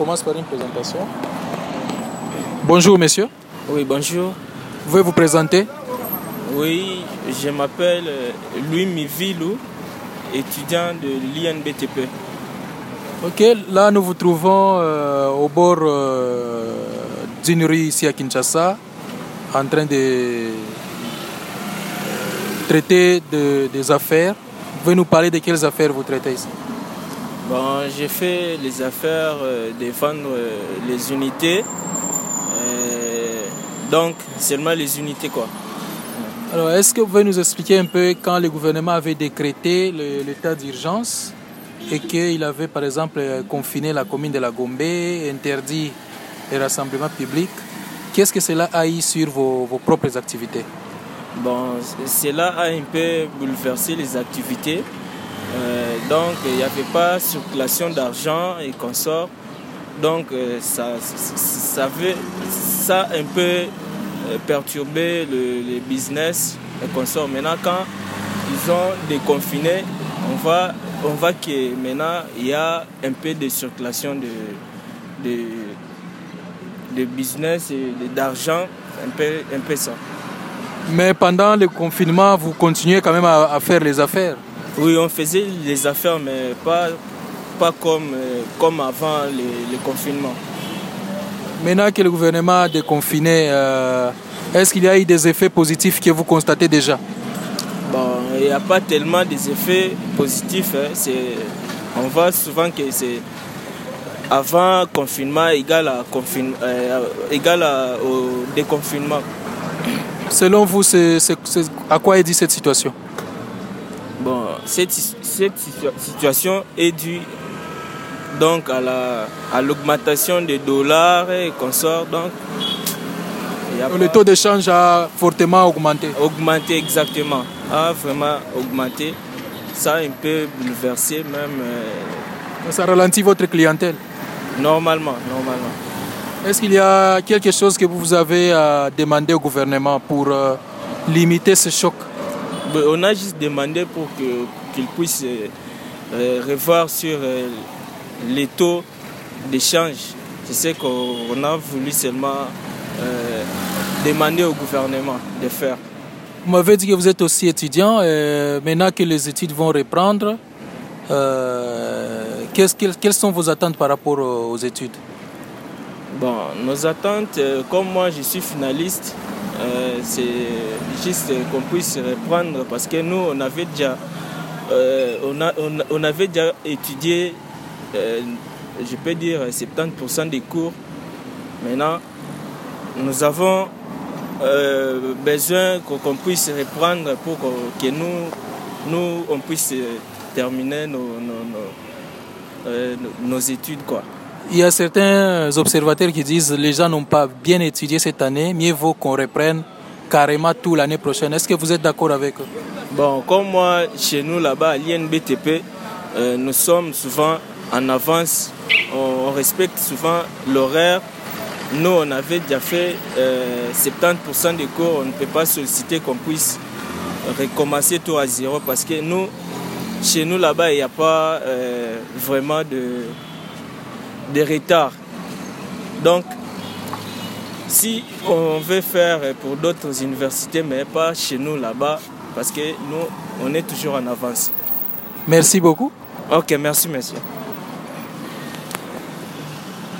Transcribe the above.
commence par une présentation. Bonjour, monsieur. Oui, bonjour. Vous pouvez vous présenter? Oui, je m'appelle euh, Louis Mivilou, étudiant de l'INBTP. Ok, là nous vous trouvons euh, au bord euh, d'une rue ici à Kinshasa, en train de traiter de- des affaires. Vous pouvez nous parler de quelles affaires vous traitez ici? Bon, j'ai fait les affaires euh, de vendre euh, les unités. Euh, donc, seulement les unités, quoi. Alors, est-ce que vous pouvez nous expliquer un peu quand le gouvernement avait décrété l'état d'urgence et qu'il avait, par exemple, euh, confiné la commune de la Gombe, interdit les rassemblements publics? Qu'est-ce que cela a eu sur vos, vos propres activités? Bon, cela a un peu bouleversé les activités. Euh, donc, il n'y avait pas circulation d'argent et consorts. Donc, euh, ça, ça, ça a un peu euh, perturbé le, business et consorts. Maintenant, quand ils ont déconfiné, on voit, on que maintenant, il y a un peu de circulation de, de, de business et d'argent, un peu, un peu ça. Mais pendant le confinement, vous continuez quand même à faire les affaires? Oui, on faisait les affaires, mais pas, pas comme, euh, comme avant le, confinement. Maintenant que le gouvernement a déconfiné, euh, est-ce qu'il y a eu des effets positifs que vous constatez déjà? Bon, il n'y a pas tellement des effets positifs. hein. C'est, on voit souvent que c'est avant confinement égal, à euh, égal à- au déconfinement. Selon vous, c'est, à quoi est due cette situation? Bon, cette, cette situa- situation est due donc à, la, à l'augmentation des dollars et consorts. Donc, il y a Le taux d'échange a fortement augmenté. augmenté exactement, a vraiment augmenté. Ça a un peu bouleversé même euh, Ça ralentit votre clientèle. normalement, normalement. Est-ce qu'il y a quelque chose que vous avez à demander au gouvernement pour euh, limiter ce choc? On a juste demandé pour que- qu'il puisse euh, euh, revoir sur euh, les taux d'échange. C'est ce qu'on a voulu seulement euh, demander au gouvernement de faire. Vous m'avez dit que vous êtes aussi étudiant. maintenant que les études vont reprendre, euh, quelles, quelles sont vos attentes par rapport aux, études? Bon, nos attentes, comme moi je suis finaliste, euh, c'est juste qu'on puisse reprendre parce que nous, on avait déjà, euh, on a- on on avait déjà étudié, euh, je peux dire, 70% des cours. Maintenant, nous avons besoin qu'on puisse reprendre pour que nous, nous on puisse terminer nos, nos- nos- nos études. Quoi. Il y a certains observateurs qui disent que les gens n'ont pas bien étudié cette année, mieux vaut qu'on reprenne carrément tout l'année prochaine. Est-ce que vous êtes d'accord avec eux? Bon, comme moi, chez nous là-bas, à l'INBTP, euh, nous sommes souvent en avance. On, respecte souvent l'horaire. Nous, on avait déjà fait euh, 70% des cours. On ne peut pas solliciter qu'on puisse recommencer tout à zéro parce que nous, chez nous là-bas, il n'y a pas euh, vraiment de, de retard. Donc, si on veut faire pour d'autres universités, mais pas chez nous là-bas, parce que nous, on est toujours en avance. Merci beaucoup. Ok, merci, monsieur.